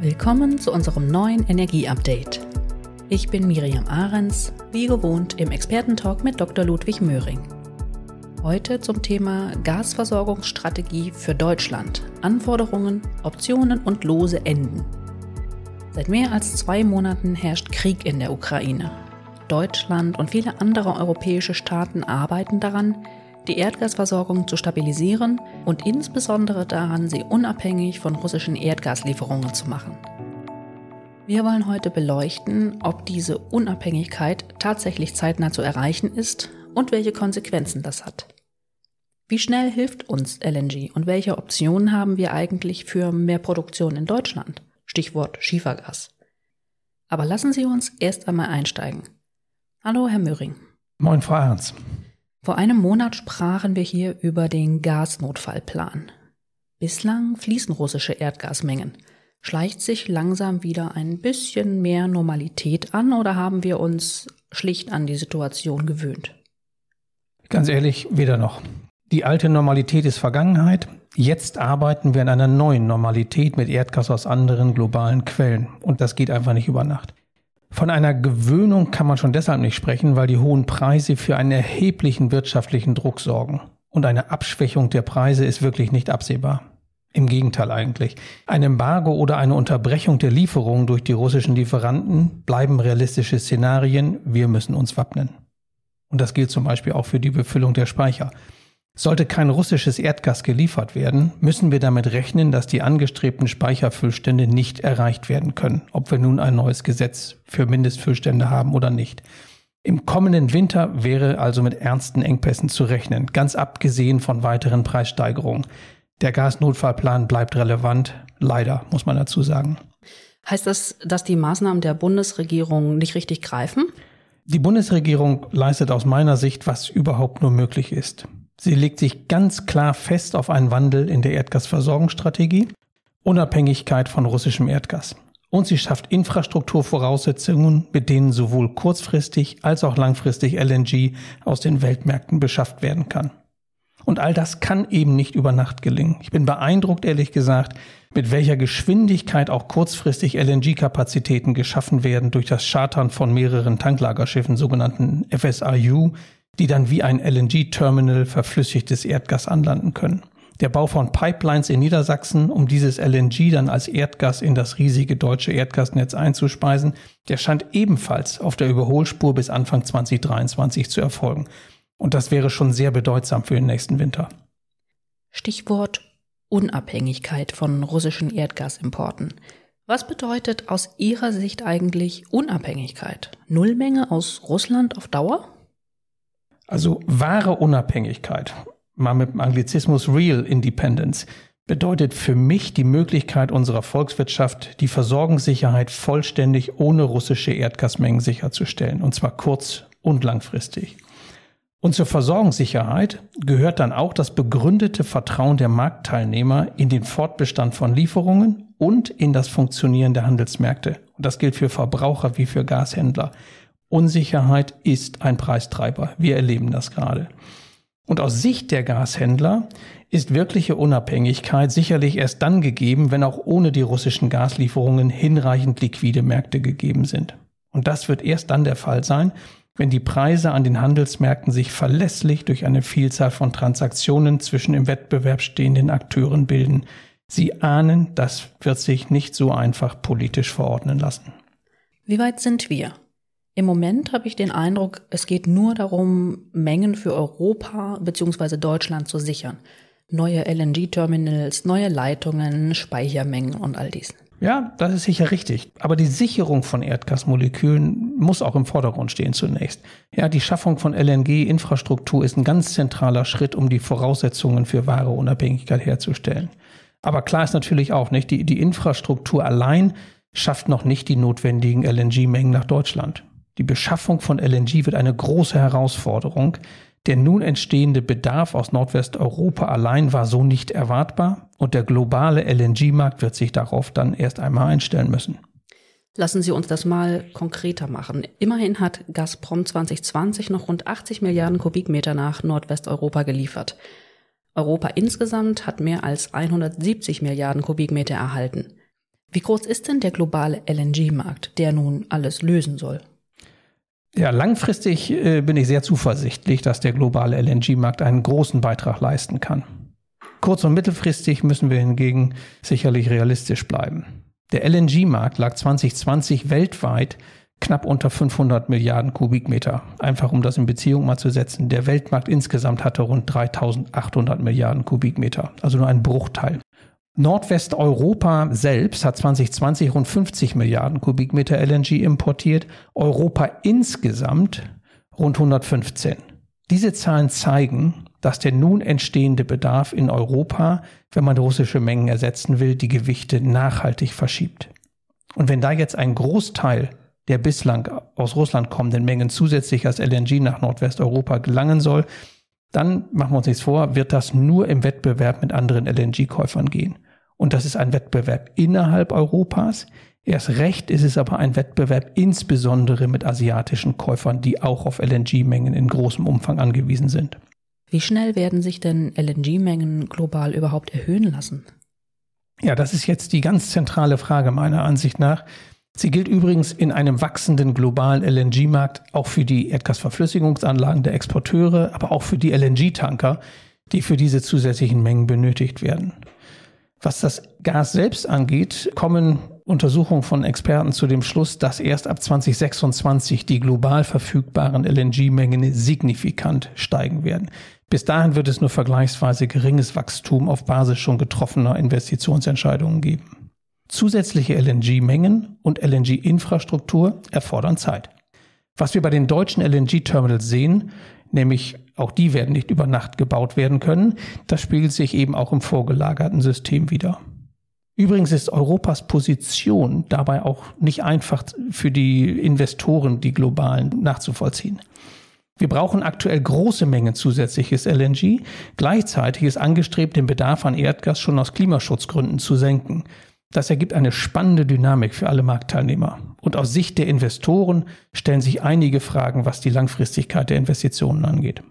Willkommen zu unserem neuen Energie-Update. Ich bin Miriam Ahrens, wie gewohnt im Expertentalk mit Dr. Ludwig Möhring. Heute zum Thema Gasversorgungsstrategie für Deutschland, Anforderungen, Optionen und lose Enden. Seit mehr als zwei Monaten herrscht Krieg in der Ukraine. Deutschland und viele andere europäische Staaten arbeiten daran, die Erdgasversorgung zu stabilisieren und insbesondere daran, sie unabhängig von russischen Erdgaslieferungen zu machen. Wir wollen heute beleuchten, ob diese Unabhängigkeit tatsächlich zeitnah zu erreichen ist und welche Konsequenzen das hat. Wie schnell hilft uns LNG und welche Optionen haben wir eigentlich für mehr Produktion in Deutschland? Stichwort Schiefergas. Aber lassen Sie uns erst einmal einsteigen. Hallo, Herr Möhring. Moin, Frau Ernst. Vor einem Monat sprachen wir hier über den Gasnotfallplan. Bislang fließen russische Erdgasmengen. Schleicht sich langsam wieder ein bisschen mehr Normalität an oder haben wir uns schlicht an die Situation gewöhnt? Ganz ehrlich, weder noch. Die alte Normalität ist Vergangenheit. Jetzt arbeiten wir an einer neuen Normalität mit Erdgas aus anderen globalen Quellen. Und das geht einfach nicht über Nacht. Von einer Gewöhnung kann man schon deshalb nicht sprechen, weil die hohen Preise für einen erheblichen wirtschaftlichen Druck sorgen. Und eine Abschwächung der Preise ist wirklich nicht absehbar. Im Gegenteil eigentlich. Ein Embargo oder eine Unterbrechung der Lieferungen durch die russischen Lieferanten bleiben realistische Szenarien. Wir müssen uns wappnen. Und das gilt zum Beispiel auch für die Befüllung der Speicher. Sollte kein russisches Erdgas geliefert werden, müssen wir damit rechnen, dass die angestrebten Speicherfüllstände nicht erreicht werden können, ob wir nun ein neues Gesetz für Mindestfüllstände haben oder nicht. Im kommenden Winter wäre also mit ernsten Engpässen zu rechnen, ganz abgesehen von weiteren Preissteigerungen. Der Gasnotfallplan bleibt relevant, leider muss man dazu sagen. Heißt das, dass die Maßnahmen der Bundesregierung nicht richtig greifen? Die Bundesregierung leistet aus meiner Sicht, was überhaupt nur möglich ist. Sie legt sich ganz klar fest auf einen Wandel in der Erdgasversorgungsstrategie, Unabhängigkeit von russischem Erdgas. Und sie schafft Infrastrukturvoraussetzungen, mit denen sowohl kurzfristig als auch langfristig LNG aus den Weltmärkten beschafft werden kann. Und all das kann eben nicht über Nacht gelingen. Ich bin beeindruckt, ehrlich gesagt, mit welcher Geschwindigkeit auch kurzfristig LNG-Kapazitäten geschaffen werden durch das Chartern von mehreren Tanklagerschiffen, sogenannten FSRU, die dann wie ein LNG-Terminal verflüssigtes Erdgas anlanden können. Der Bau von Pipelines in Niedersachsen, um dieses LNG dann als Erdgas in das riesige deutsche Erdgasnetz einzuspeisen, der scheint ebenfalls auf der Überholspur bis Anfang 2023 zu erfolgen. Und das wäre schon sehr bedeutsam für den nächsten Winter. Stichwort Unabhängigkeit von russischen Erdgasimporten. Was bedeutet aus Ihrer Sicht eigentlich Unabhängigkeit? Nullmenge aus Russland auf Dauer? Also wahre Unabhängigkeit, mal mit dem Anglizismus Real Independence, bedeutet für mich die Möglichkeit unserer Volkswirtschaft, die Versorgungssicherheit vollständig ohne russische Erdgasmengen sicherzustellen, und zwar kurz- und langfristig. Und zur Versorgungssicherheit gehört dann auch das begründete Vertrauen der Marktteilnehmer in den Fortbestand von Lieferungen und in das Funktionieren der Handelsmärkte. Und das gilt für Verbraucher wie für Gashändler. Unsicherheit ist ein Preistreiber. Wir erleben das gerade. Und aus Sicht der Gashändler ist wirkliche Unabhängigkeit sicherlich erst dann gegeben, wenn auch ohne die russischen Gaslieferungen hinreichend liquide Märkte gegeben sind. Und das wird erst dann der Fall sein, wenn die Preise an den Handelsmärkten sich verlässlich durch eine Vielzahl von Transaktionen zwischen im Wettbewerb stehenden Akteuren bilden. Sie ahnen, das wird sich nicht so einfach politisch verordnen lassen. Wie weit sind wir? Im Moment habe ich den Eindruck, es geht nur darum, Mengen für Europa bzw. Deutschland zu sichern. Neue LNG-Terminals, neue Leitungen, Speichermengen und all dies. Ja, das ist sicher richtig. Aber die Sicherung von Erdgasmolekülen muss auch im Vordergrund stehen zunächst. Ja, die Schaffung von LNG-Infrastruktur ist ein ganz zentraler Schritt, um die Voraussetzungen für wahre Unabhängigkeit herzustellen. Aber klar ist natürlich auch nicht, die, die Infrastruktur allein schafft noch nicht die notwendigen LNG-Mengen nach Deutschland. Die Beschaffung von LNG wird eine große Herausforderung. Der nun entstehende Bedarf aus Nordwesteuropa allein war so nicht erwartbar und der globale LNG-Markt wird sich darauf dann erst einmal einstellen müssen. Lassen Sie uns das mal konkreter machen. Immerhin hat Gazprom 2020 noch rund 80 Milliarden Kubikmeter nach Nordwesteuropa geliefert. Europa insgesamt hat mehr als 170 Milliarden Kubikmeter erhalten. Wie groß ist denn der globale LNG-Markt, der nun alles lösen soll? Ja, langfristig äh, bin ich sehr zuversichtlich, dass der globale LNG-Markt einen großen Beitrag leisten kann. Kurz- und mittelfristig müssen wir hingegen sicherlich realistisch bleiben. Der LNG-Markt lag 2020 weltweit knapp unter 500 Milliarden Kubikmeter. Einfach um das in Beziehung mal zu setzen. Der Weltmarkt insgesamt hatte rund 3800 Milliarden Kubikmeter, also nur ein Bruchteil. Nordwesteuropa selbst hat 2020 rund 50 Milliarden Kubikmeter LNG importiert, Europa insgesamt rund 115. Diese Zahlen zeigen, dass der nun entstehende Bedarf in Europa, wenn man russische Mengen ersetzen will, die Gewichte nachhaltig verschiebt. Und wenn da jetzt ein Großteil der bislang aus Russland kommenden Mengen zusätzlich als LNG nach Nordwesteuropa gelangen soll, dann machen wir uns nichts vor, wird das nur im Wettbewerb mit anderen LNG-Käufern gehen. Und das ist ein Wettbewerb innerhalb Europas. Erst recht ist es aber ein Wettbewerb insbesondere mit asiatischen Käufern, die auch auf LNG-Mengen in großem Umfang angewiesen sind. Wie schnell werden sich denn LNG-Mengen global überhaupt erhöhen lassen? Ja, das ist jetzt die ganz zentrale Frage meiner Ansicht nach. Sie gilt übrigens in einem wachsenden globalen LNG-Markt auch für die Erdgasverflüssigungsanlagen der Exporteure, aber auch für die LNG-Tanker, die für diese zusätzlichen Mengen benötigt werden. Was das Gas selbst angeht, kommen Untersuchungen von Experten zu dem Schluss, dass erst ab 2026 die global verfügbaren LNG-Mengen signifikant steigen werden. Bis dahin wird es nur vergleichsweise geringes Wachstum auf Basis schon getroffener Investitionsentscheidungen geben. Zusätzliche LNG-Mengen und LNG-Infrastruktur erfordern Zeit. Was wir bei den deutschen LNG-Terminals sehen, nämlich auch die werden nicht über Nacht gebaut werden können. Das spiegelt sich eben auch im vorgelagerten System wieder. Übrigens ist Europas Position dabei auch nicht einfach für die Investoren, die globalen, nachzuvollziehen. Wir brauchen aktuell große Mengen zusätzliches LNG. Gleichzeitig ist angestrebt, den Bedarf an Erdgas schon aus Klimaschutzgründen zu senken. Das ergibt eine spannende Dynamik für alle Marktteilnehmer. Und aus Sicht der Investoren stellen sich einige Fragen, was die Langfristigkeit der Investitionen angeht.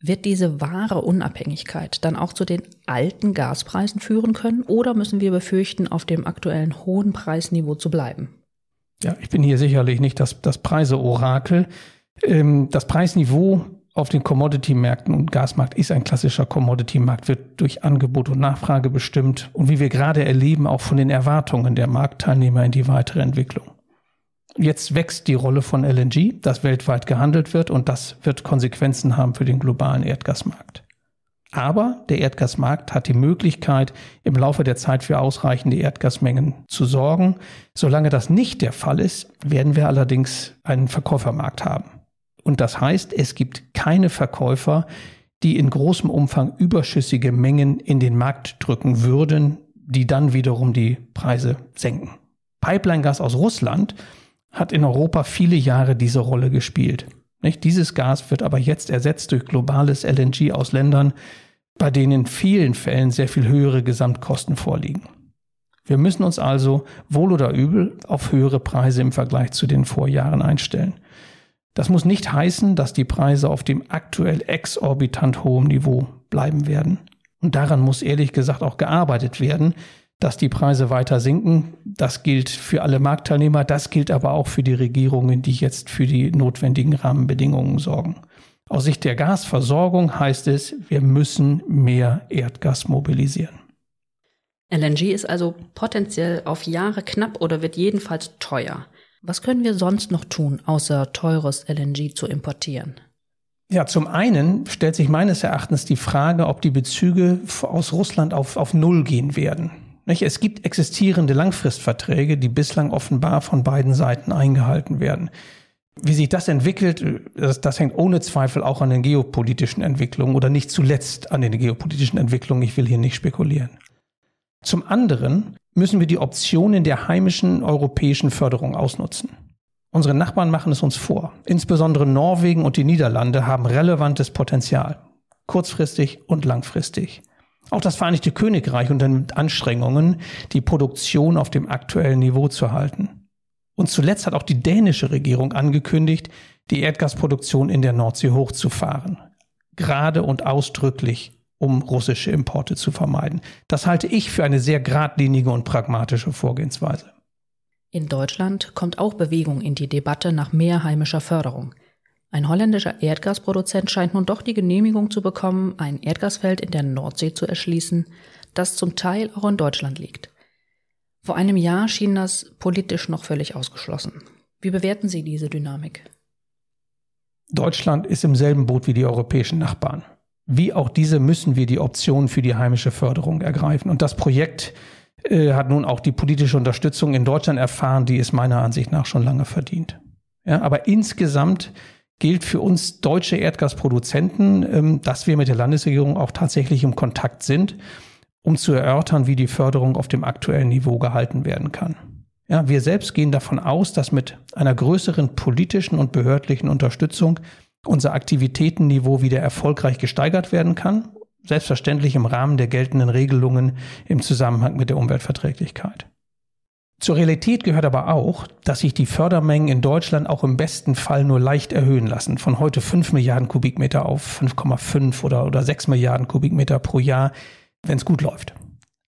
Wird diese wahre Unabhängigkeit dann auch zu den alten Gaspreisen führen können oder müssen wir befürchten, auf dem aktuellen hohen Preisniveau zu bleiben? Ja, ich bin hier sicherlich nicht das, das Preise-Orakel. Ähm, das Preisniveau auf den Commodity-Märkten und Gasmarkt ist ein klassischer Commodity-Markt, wird durch Angebot und Nachfrage bestimmt und wie wir gerade erleben, auch von den Erwartungen der Marktteilnehmer in die weitere Entwicklung. Jetzt wächst die Rolle von LNG, das weltweit gehandelt wird und das wird Konsequenzen haben für den globalen Erdgasmarkt. Aber der Erdgasmarkt hat die Möglichkeit, im Laufe der Zeit für ausreichende Erdgasmengen zu sorgen. Solange das nicht der Fall ist, werden wir allerdings einen Verkäufermarkt haben. Und das heißt, es gibt keine Verkäufer, die in großem Umfang überschüssige Mengen in den Markt drücken würden, die dann wiederum die Preise senken. Pipeline-Gas aus Russland hat in Europa viele Jahre diese Rolle gespielt. Nicht? Dieses Gas wird aber jetzt ersetzt durch globales LNG aus Ländern, bei denen in vielen Fällen sehr viel höhere Gesamtkosten vorliegen. Wir müssen uns also wohl oder übel auf höhere Preise im Vergleich zu den Vorjahren einstellen. Das muss nicht heißen, dass die Preise auf dem aktuell exorbitant hohen Niveau bleiben werden. Und daran muss ehrlich gesagt auch gearbeitet werden, dass die Preise weiter sinken. Das gilt für alle Marktteilnehmer, das gilt aber auch für die Regierungen, die jetzt für die notwendigen Rahmenbedingungen sorgen. Aus Sicht der Gasversorgung heißt es, wir müssen mehr Erdgas mobilisieren. LNG ist also potenziell auf Jahre knapp oder wird jedenfalls teuer. Was können wir sonst noch tun, außer teures LNG zu importieren? Ja, zum einen stellt sich meines Erachtens die Frage, ob die Bezüge aus Russland auf, auf Null gehen werden. Es gibt existierende Langfristverträge, die bislang offenbar von beiden Seiten eingehalten werden. Wie sich das entwickelt, das, das, hängt ohne Zweifel auch an den geopolitischen Entwicklungen oder nicht zuletzt an den geopolitischen Entwicklungen. Ich will hier nicht spekulieren. Zum anderen müssen wir die Optionen der heimischen europäischen Förderung ausnutzen. Unsere Nachbarn machen es uns vor. Insbesondere Norwegen und die Niederlande haben relevantes Potenzial. Kurzfristig und langfristig. Auch das Vereinigte Königreich unternimmt Anstrengungen, die Produktion auf dem aktuellen Niveau zu halten. Und zuletzt hat auch die dänische Regierung angekündigt, die Erdgasproduktion in der Nordsee hochzufahren. Gerade und ausdrücklich um russische Importe zu vermeiden. Das halte ich für eine sehr geradlinige und pragmatische Vorgehensweise. In Deutschland kommt auch Bewegung in die Debatte nach mehr heimischer Förderung. Ein holländischer Erdgasproduzent scheint nun doch die Genehmigung zu bekommen, ein Erdgasfeld in der Nordsee zu erschließen, das zum Teil auch in Deutschland liegt. Vor einem Jahr schien das politisch noch völlig ausgeschlossen. Wie bewerten Sie diese Dynamik? Deutschland ist im selben Boot wie die europäischen Nachbarn. Wie auch diese müssen wir die Optionen für die heimische Förderung ergreifen. Und das Projekt äh, hat nun auch die politische Unterstützung in Deutschland erfahren, die es meiner Ansicht nach schon lange verdient. Ja, aber insgesamt gilt für uns deutsche Erdgasproduzenten, ähm, dass wir mit der Landesregierung auch tatsächlich im Kontakt sind, um zu erörtern, wie die Förderung auf dem aktuellen Niveau gehalten werden kann. Ja, wir selbst gehen davon aus, dass mit einer größeren politischen und behördlichen Unterstützung unser Aktivitätenniveau wieder erfolgreich gesteigert werden kann, selbstverständlich im Rahmen der geltenden Regelungen im Zusammenhang mit der Umweltverträglichkeit. Zur Realität gehört aber auch, dass sich die Fördermengen in Deutschland auch im besten Fall nur leicht erhöhen lassen, von heute 5 Milliarden Kubikmeter auf 5,5 oder, oder 6 Milliarden Kubikmeter pro Jahr, wenn es gut läuft.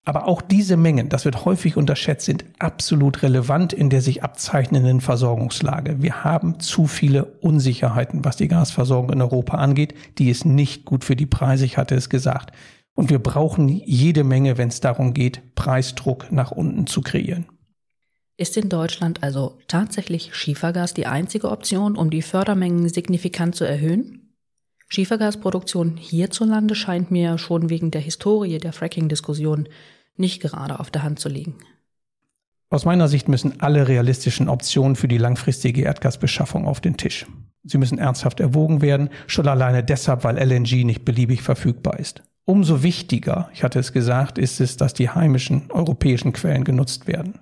Aber auch diese Mengen, das wird häufig unterschätzt, sind absolut relevant in der sich abzeichnenden Versorgungslage. Wir haben zu viele Unsicherheiten, was die Gasversorgung in Europa angeht. Die ist nicht gut für die Preise, ich hatte es gesagt. Und wir brauchen jede Menge, wenn es darum geht, Preisdruck nach unten zu kreieren. Ist in Deutschland also tatsächlich Schiefergas die einzige Option, um die Fördermengen signifikant zu erhöhen? Schiefergasproduktion hierzulande scheint mir schon wegen der Historie der Fracking-Diskussion nicht gerade auf der Hand zu liegen. Aus meiner Sicht müssen alle realistischen Optionen für die langfristige Erdgasbeschaffung auf den Tisch. Sie müssen ernsthaft erwogen werden, schon alleine deshalb, weil LNG nicht beliebig verfügbar ist. Umso wichtiger, ich hatte es gesagt, ist es, dass die heimischen europäischen Quellen genutzt werden.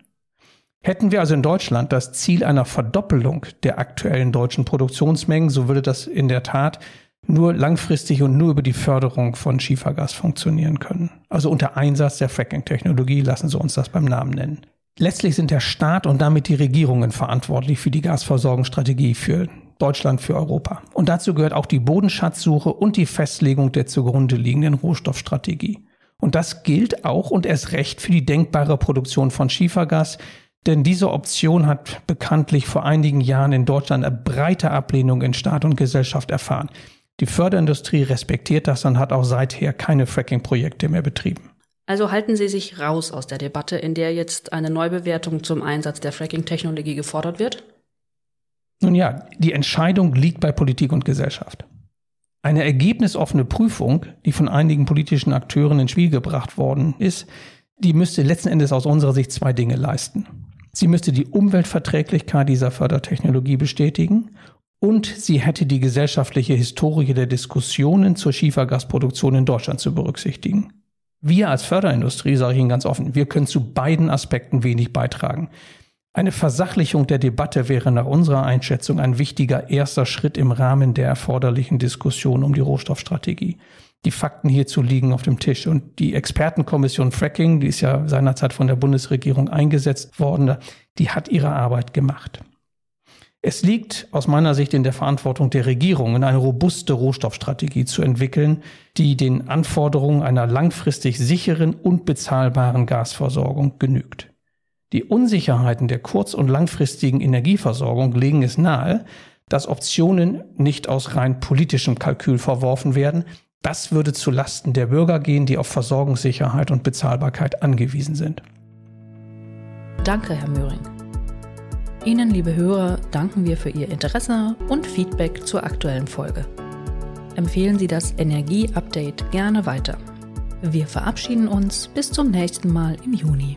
Hätten wir also in Deutschland das Ziel einer Verdoppelung der aktuellen deutschen Produktionsmengen, so würde das in der Tat nur langfristig und nur über die Förderung von Schiefergas funktionieren können. Also unter Einsatz der Fracking-Technologie, lassen Sie uns das beim Namen nennen. Letztlich sind der Staat und damit die Regierungen verantwortlich für die Gasversorgungsstrategie für Deutschland, für Europa. Und dazu gehört auch die Bodenschatzsuche und die Festlegung der zugrunde liegenden Rohstoffstrategie. Und das gilt auch und erst recht für die denkbare Produktion von Schiefergas, denn diese Option hat bekanntlich vor einigen Jahren in Deutschland eine breite Ablehnung in Staat und Gesellschaft erfahren. Die Förderindustrie respektiert das und hat auch seither keine Fracking-Projekte mehr betrieben. Also halten Sie sich raus aus der Debatte, in der jetzt eine Neubewertung zum Einsatz der Fracking-Technologie gefordert wird? Nun ja, die Entscheidung liegt bei Politik und Gesellschaft. Eine ergebnisoffene Prüfung, die von einigen politischen Akteuren ins Spiel gebracht worden ist, die müsste letzten Endes aus unserer Sicht zwei Dinge leisten. Sie müsste die Umweltverträglichkeit dieser Fördertechnologie bestätigen und sie hätte die gesellschaftliche Historie der Diskussionen zur Schiefergasproduktion in Deutschland zu berücksichtigen. Wir als Förderindustrie, sage ich Ihnen ganz offen, wir können zu beiden Aspekten wenig beitragen. Eine Versachlichung der Debatte wäre nach unserer Einschätzung ein wichtiger erster Schritt im Rahmen der erforderlichen Diskussion um die Rohstoffstrategie. Die Fakten hierzu liegen auf dem Tisch und die Expertenkommission Fracking, die ist ja seinerzeit von der Bundesregierung eingesetzt worden, die hat ihre Arbeit gemacht. Es liegt aus meiner Sicht in der Verantwortung der Regierungen, eine robuste Rohstoffstrategie zu entwickeln, die den Anforderungen einer langfristig sicheren und bezahlbaren Gasversorgung genügt. Die Unsicherheiten der kurz- und langfristigen Energieversorgung legen es nahe, dass Optionen nicht aus rein politischem Kalkül verworfen werden. Das würde zu Lasten der Bürger gehen, die auf Versorgungssicherheit und Bezahlbarkeit angewiesen sind. Danke, Herr Möhring. Ihnen, liebe Hörer, danken wir für Ihr Interesse und Feedback zur aktuellen Folge. Empfehlen Sie das Energie-Update gerne weiter. Wir verabschieden uns bis zum nächsten Mal im Juni.